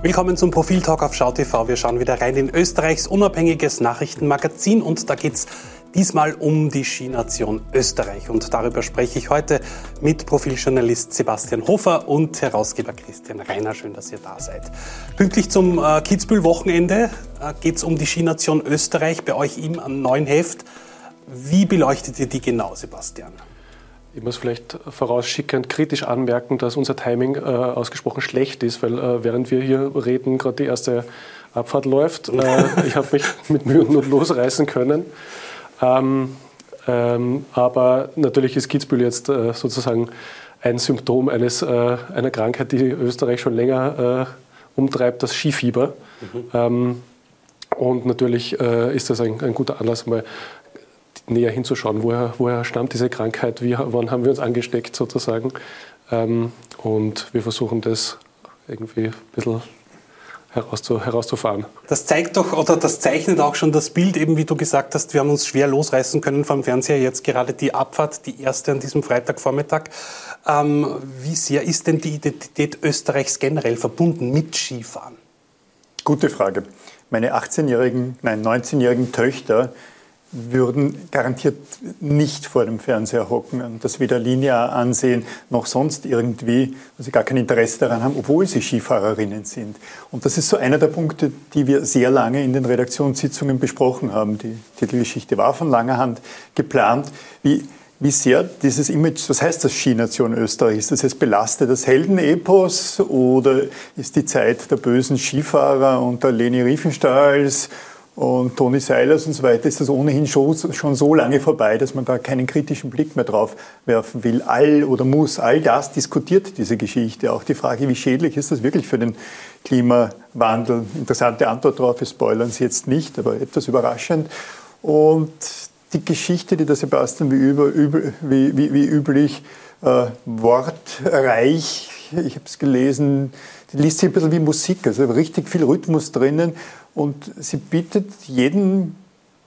Willkommen zum Profiltalk auf SchauTV. Wir schauen wieder rein in Österreichs unabhängiges Nachrichtenmagazin und da geht's diesmal um die Skination Österreich. Und darüber spreche ich heute mit Profiljournalist Sebastian Hofer und Herausgeber Christian Reiner. Schön, dass ihr da seid. Pünktlich zum äh, Kitzbühel-Wochenende äh, geht's um die Skination Österreich bei euch im neuen Heft. Wie beleuchtet ihr die genau, Sebastian? Ich muss vielleicht vorausschickend kritisch anmerken, dass unser Timing äh, ausgesprochen schlecht ist, weil äh, während wir hier reden, gerade die erste Abfahrt läuft. Äh, ich habe mich mit Mühe und Not losreißen können. Ähm, ähm, aber natürlich ist Kitzbühel jetzt äh, sozusagen ein Symptom eines, äh, einer Krankheit, die Österreich schon länger äh, umtreibt, das Skifieber. Mhm. Ähm, und natürlich ist das ein, ein guter Anlass, mal näher hinzuschauen, woher, woher stammt diese Krankheit, wie, wann haben wir uns angesteckt sozusagen. Ähm, und wir versuchen das irgendwie ein bisschen herauszu, herauszufahren. Das zeigt doch oder das zeichnet auch schon das Bild, eben wie du gesagt hast, wir haben uns schwer losreißen können vom Fernseher. Jetzt gerade die Abfahrt, die erste an diesem Freitagvormittag. Ähm, wie sehr ist denn die Identität Österreichs generell verbunden mit Skifahren? Gute Frage. Meine 18-jährigen, nein, 19-jährigen Töchter würden garantiert nicht vor dem Fernseher hocken und das weder linear ansehen noch sonst irgendwie, weil sie gar kein Interesse daran haben, obwohl sie Skifahrerinnen sind. Und das ist so einer der Punkte, die wir sehr lange in den Redaktionssitzungen besprochen haben. Die Titelgeschichte war von langer Hand geplant. Wie, wie sehr dieses Image, was heißt das Skination Österreich? Ist das jetzt belastet das Heldenepos oder ist die Zeit der bösen Skifahrer und der Leni Riefenstahls und Toni Seilers und so weiter ist das ohnehin schon, schon so lange vorbei, dass man da keinen kritischen Blick mehr drauf werfen will. All oder muss, all das diskutiert diese Geschichte. Auch die Frage, wie schädlich ist das wirklich für den Klimawandel? Interessante Antwort darauf, wir spoilern Sie jetzt nicht, aber etwas überraschend. Und die Geschichte, die der Sebastian wie, über, wie, wie, wie üblich äh, wortreich, ich habe es gelesen, die liest sich ein bisschen wie Musik, also richtig viel Rhythmus drinnen und sie bittet jeden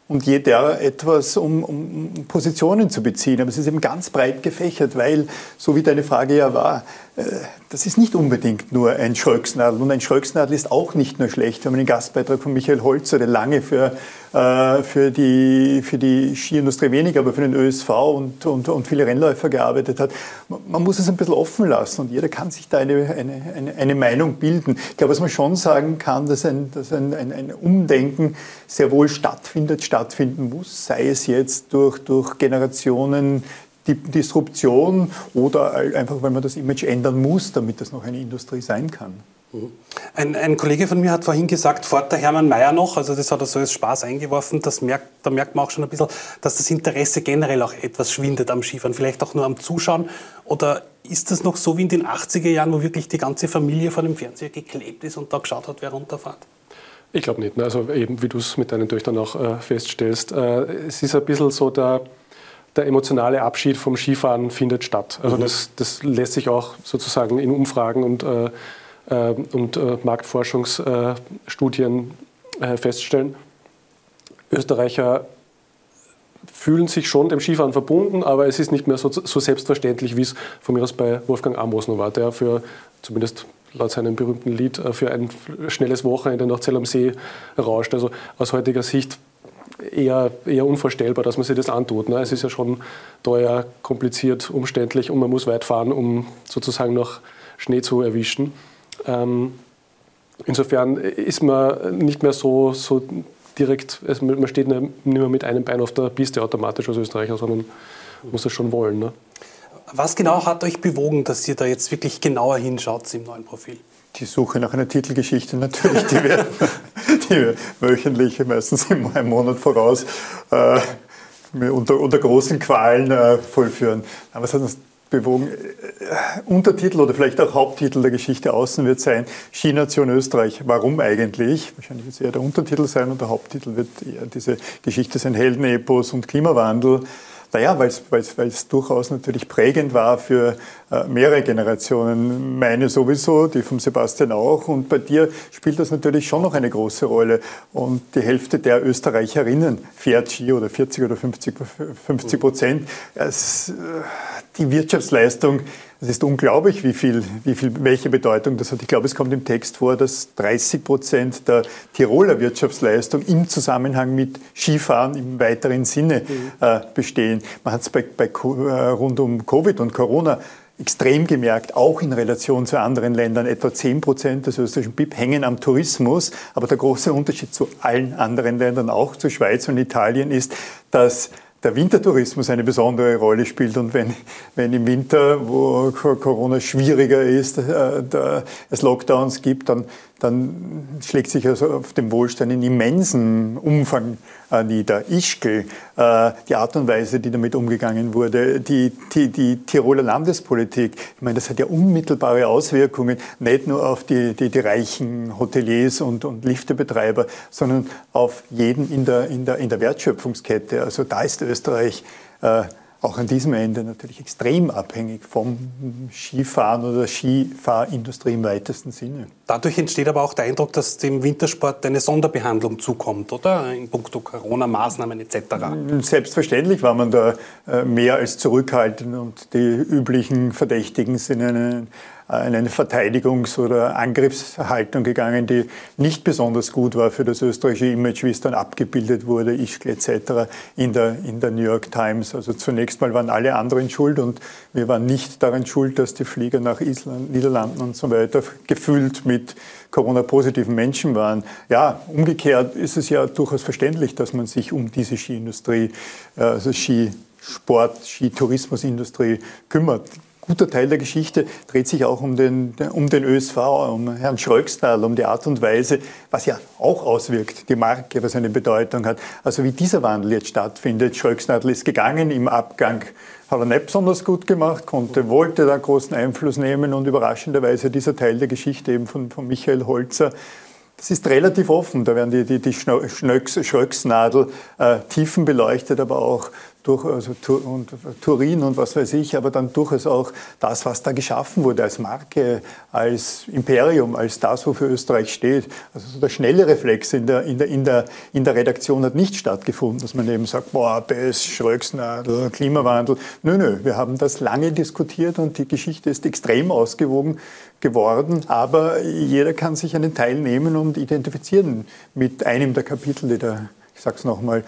und jeder etwas, um, um, Positionen zu beziehen. Aber es ist eben ganz breit gefächert, weil, so wie deine Frage ja war, äh, das ist nicht unbedingt nur ein Schröcksnadel. Und ein Schröcksnadel ist auch nicht nur schlecht. Wir haben einen Gastbeitrag von Michael Holzer, der lange für, äh, für, die, für die Skiindustrie weniger, aber für den ÖSV und, und, und viele Rennläufer gearbeitet hat. Man muss es ein bisschen offen lassen und jeder kann sich da eine, eine, eine, eine Meinung bilden. Ich glaube, was man schon sagen kann, dass ein, dass ein, ein, ein Umdenken sehr wohl stattfindet, stattfinden muss, sei es jetzt durch, durch Generationen Disruption oder einfach, weil man das Image ändern muss, damit das noch eine Industrie sein kann. Mhm. Ein, ein, Kollege von mir hat vorhin gesagt, fort der Hermann Mayer noch, also das hat er so als Spaß eingeworfen, das merkt, da merkt man auch schon ein bisschen, dass das Interesse generell auch etwas schwindet am Skifahren, vielleicht auch nur am Zuschauen. Oder ist das noch so wie in den 80er Jahren, wo wirklich die ganze Familie vor dem Fernseher geklebt ist und da geschaut hat, wer runterfährt? Ich glaube nicht. Ne? Also eben, wie du es mit deinen Töchtern auch äh, feststellst. Äh, es ist ein bisschen so der der emotionale Abschied vom Skifahren findet statt. Also mhm. das, das, lässt sich auch sozusagen in Umfragen und, äh, äh und äh, Marktforschungsstudien äh, feststellen. Österreicher fühlen sich schon dem Skifahren verbunden, aber es ist nicht mehr so, so selbstverständlich, wie es von mir aus bei Wolfgang Amos noch war, der für zumindest laut seinem berühmten Lied äh, für ein schnelles Wochenende nach Zell am See rauscht. Also aus heutiger Sicht eher, eher unvorstellbar, dass man sich das antut. Ne? Es ist ja schon teuer, kompliziert, umständlich und man muss weit fahren, um sozusagen noch Schnee zu erwischen. Ähm, insofern ist man nicht mehr so, so direkt, also man steht nicht mehr mit einem Bein auf der Piste automatisch als Österreicher, sondern muss das schon wollen. Ne? Was genau hat euch bewogen, dass ihr da jetzt wirklich genauer hinschaut im neuen Profil? die Suche nach einer Titelgeschichte natürlich, die wir, wöchentlich, meistens im Monat voraus, äh, unter, unter, großen Qualen äh, vollführen. Aber was hat uns bewogen? Äh, Untertitel oder vielleicht auch Haupttitel der Geschichte außen wird sein, Skination Österreich. Warum eigentlich? Wahrscheinlich wird es eher der Untertitel sein und der Haupttitel wird eher diese Geschichte sein, Heldenepos und Klimawandel. Naja, weil es durchaus natürlich prägend war für äh, mehrere Generationen. Meine sowieso, die vom Sebastian auch. Und bei dir spielt das natürlich schon noch eine große Rolle. Und die Hälfte der Österreicherinnen fährt Ski oder 40 oder 50, 50 Prozent. Es, äh, die Wirtschaftsleistung Es ist unglaublich, wie viel, wie viel, welche Bedeutung das hat. Ich glaube, es kommt im Text vor, dass 30 Prozent der Tiroler Wirtschaftsleistung im Zusammenhang mit Skifahren im weiteren Sinne mhm. äh, bestehen. Man hat es bei, bei, äh, rund um Covid und Corona extrem gemerkt, auch in Relation zu anderen Ländern. Etwa 10 Prozent des österreichischen BIP hängen am Tourismus. Aber der große Unterschied zu allen anderen Ländern, auch zu Schweiz und Italien, ist, dass der Wintertourismus eine besondere Rolle spielt. Und wenn, wenn im Winter, wo Corona schwieriger ist, äh, da es Lockdowns gibt, dann dann schlägt sich also auf dem Wohlstand in immensen Umfang äh, nieder. Ischgl, äh, die Art und Weise, die damit umgegangen wurde, die, die, die, Tiroler Landespolitik, ich meine, das hat ja unmittelbare Auswirkungen, nicht nur auf die, die, die reichen Hoteliers und, und Liftebetreiber, sondern auf jeden in der, in, der, in der Wertschöpfungskette. Also da ist äh, auch an diesem Ende natürlich extrem abhängig vom Skifahren oder der Skifahrindustrie im weitesten Sinne. Dadurch entsteht aber auch der Eindruck, dass dem Wintersport eine Sonderbehandlung zukommt, oder? In puncto Corona-Maßnahmen etc. Selbstverständlich war man da äh, mehr als zurückhaltend und die üblichen Verdächtigen sind eine eine Verteidigungs- oder Angriffshaltung gegangen, die nicht besonders gut war für das österreichische Image, wie es dann abgebildet wurde, Ischgl etc. in der, in der New York Times. Also zunächst mal waren alle anderen schuld und wir waren nicht daran schuld, dass die Flieger nach Island, Niederlanden und so weiter gefüllt mit Corona-positiven Menschen waren. Ja, umgekehrt ist es ja durchaus verständlich, dass man sich um diese Skiindustrie, äh, also Skisport, Skitourismusindustrie kümmert guter Teil der Geschichte dreht sich auch um den, um den ÖSV, um Herrn Schröckstal, um die Art und Weise, was ja auch auswirkt, die Marke, was eine Bedeutung hat. Also wie dieser Wandel jetzt stattfindet. Schröckstal ist gegangen, im Abgang hat er nicht besonders gut gemacht, konnte, wollte da großen Einfluss nehmen und überraschenderweise dieser Teil der Geschichte eben von, von Michael Holzer das ist relativ offen, da werden die, die, die Schröcksnadel äh, Tiefen beleuchtet, aber auch durch, also und Turin und was weiß ich, aber dann durchaus auch das, was da geschaffen wurde als Marke, als Imperium, als das, wofür Österreich steht. Also so der schnelle Reflex in der, in der, in der, in der Redaktion hat nicht stattgefunden, dass man eben sagt, boah, Bess, Schröcksnadel, Klimawandel. Nö, nö, wir haben das lange diskutiert und die Geschichte ist extrem ausgewogen geworden, aber jeder kann sich einen Teil nehmen und identifizieren mit einem der Kapitel, die da, ich sag's nochmal,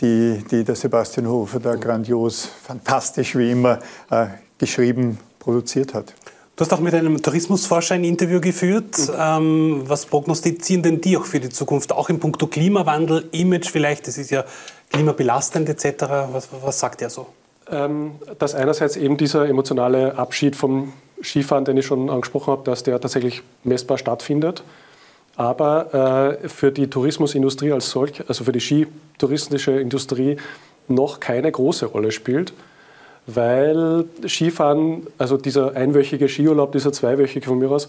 die, die der Sebastian Hofer da grandios, fantastisch wie immer äh, geschrieben, produziert hat. Du hast auch mit einem Tourismusforscher ein Interview geführt. Mhm. Ähm, was prognostizieren denn die auch für die Zukunft? Auch in puncto Klimawandel, Image vielleicht, das ist ja klimabelastend etc. Was, was sagt er so? Ähm, dass einerseits eben dieser emotionale Abschied vom Skifahren, den ich schon angesprochen habe, dass der tatsächlich messbar stattfindet aber äh, für die Tourismusindustrie als solch, also für die skitouristische Industrie, noch keine große Rolle spielt, weil Skifahren, also dieser einwöchige Skiurlaub, dieser zweiwöchige von mir aus,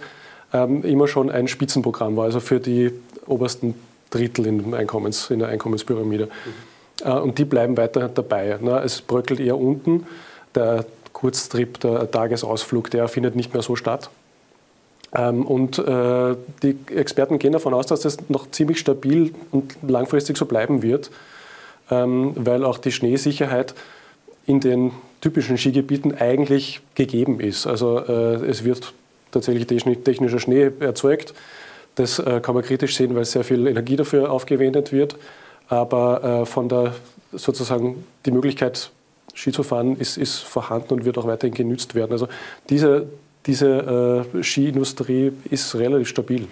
ähm, immer schon ein Spitzenprogramm war, also für die obersten Drittel in, Einkommens, in der Einkommenspyramide. Mhm. Äh, und die bleiben weiter dabei. Ne? Es bröckelt eher unten. Der Kurztrip, der Tagesausflug, der findet nicht mehr so statt. Ähm, und äh, die Experten gehen davon aus, dass das noch ziemlich stabil und langfristig so bleiben wird, ähm, weil auch die Schneesicherheit in den typischen Skigebieten eigentlich gegeben ist. Also äh, es wird tatsächlich technischer Schnee erzeugt. Das äh, kann man kritisch sehen, weil sehr viel Energie dafür aufgewendet wird. Aber von der sozusagen die Möglichkeit, Ski zu fahren, ist, ist vorhanden und wird auch weiterhin genützt werden. Also diese diese äh, Skiindustrie ist relativ stabil.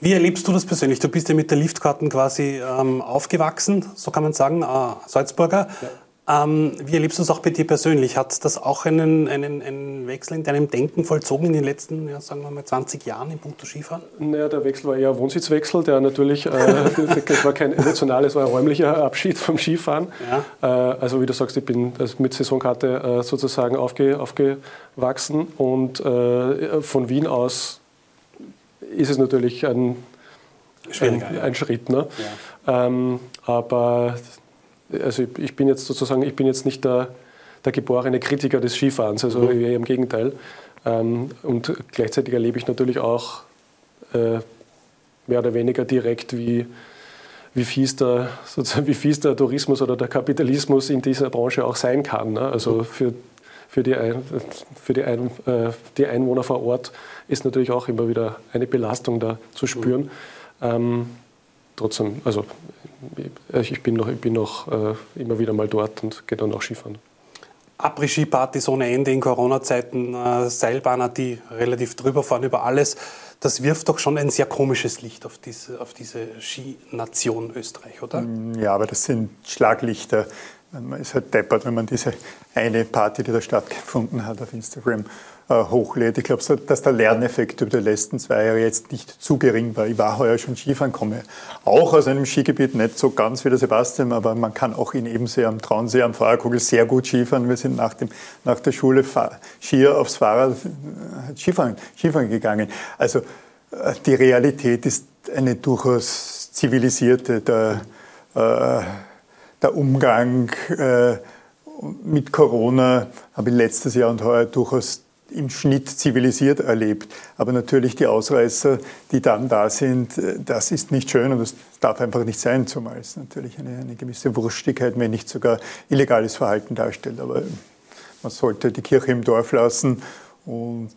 Wie erlebst du das persönlich? Du bist ja mit der Liftkarten quasi ähm, aufgewachsen, so kann man sagen, äh, Salzburger. Ja. Ähm, wie erlebst du es auch bei dir persönlich? Hat das auch einen, einen, einen Wechsel in deinem Denken vollzogen in den letzten, ja, sagen wir mal, 20 Jahren im Punkt Skifahren? Naja, der Wechsel war eher Wohnsitzwechsel, der natürlich, äh, das war kein emotionales, war ein räumlicher Abschied vom Skifahren. Ja. Äh, also wie du sagst, ich bin mit Saisonkarte äh, sozusagen aufge, aufgewachsen und äh, von Wien aus ist es natürlich ein, ein, ein Schritt. Ne? Ja. Ähm, aber also ich bin jetzt sozusagen, ich bin jetzt nicht der, der geborene Kritiker des Skifahrens, also mhm. eher im Gegenteil. Ähm, und gleichzeitig erlebe ich natürlich auch äh, mehr oder weniger direkt, wie, wie, fies der, sozusagen, wie fies der Tourismus oder der Kapitalismus in dieser Branche auch sein kann. Ne? Also mhm. für, für die, Ein, für die, Ein, äh, die Einwohner vor Ort ist natürlich auch immer wieder eine Belastung da zu spüren. Mhm. Ähm, trotzdem, also ich bin noch, ich bin noch äh, immer wieder mal dort und gehe dann auch Skifahren. Après-Ski-Partys ohne Ende in Corona-Zeiten, äh, Seilbahner, die relativ drüber fahren über alles. Das wirft doch schon ein sehr komisches Licht auf diese, auf diese Skination Österreich, oder? Ja, aber das sind Schlaglichter. Man ist halt deppert, wenn man diese eine Party, die da stattgefunden hat, auf Instagram äh, hochlädt. Ich glaube, dass der Lerneffekt über die letzten zwei Jahre jetzt nicht zu gering war. Ich war heuer schon Skifahren, komme auch aus einem Skigebiet, nicht so ganz wie der Sebastian, aber man kann auch in Ebensee am Traunsee, am Fahrerkugel sehr gut Skifahren. Wir sind nach, dem, nach der Schule Skier aufs Fahrrad äh, Skifahren, Skifahren gegangen. Also äh, die Realität ist eine durchaus zivilisierte. Der, äh, der Umgang äh, mit Corona habe ich letztes Jahr und heuer durchaus im Schnitt zivilisiert erlebt. Aber natürlich die Ausreißer, die dann da sind, äh, das ist nicht schön und das darf einfach nicht sein, zumal es natürlich eine, eine gewisse Wurstigkeit, wenn nicht sogar illegales Verhalten darstellt. Aber man sollte die Kirche im Dorf lassen und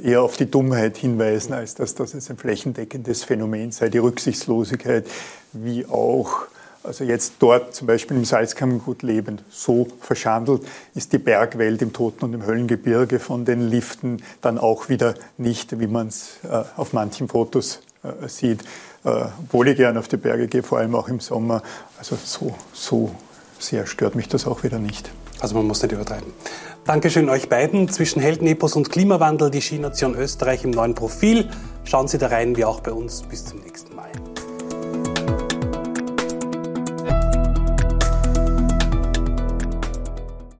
eher auf die Dummheit hinweisen, als dass das ein flächendeckendes Phänomen sei, die Rücksichtslosigkeit, wie auch also jetzt dort zum Beispiel im Salzkammergut lebend, so verschandelt ist die Bergwelt im Toten- und im Höllengebirge von den Liften dann auch wieder nicht, wie man es äh, auf manchen Fotos äh, sieht. Äh, obwohl ich gerne auf die Berge gehe, vor allem auch im Sommer. Also so, so sehr stört mich das auch wieder nicht. Also man muss nicht übertreiben. Dankeschön euch beiden. Zwischen Heldenepos und Klimawandel, die Skination Österreich im neuen Profil. Schauen Sie da rein, wie auch bei uns. Bis zum nächsten Mal.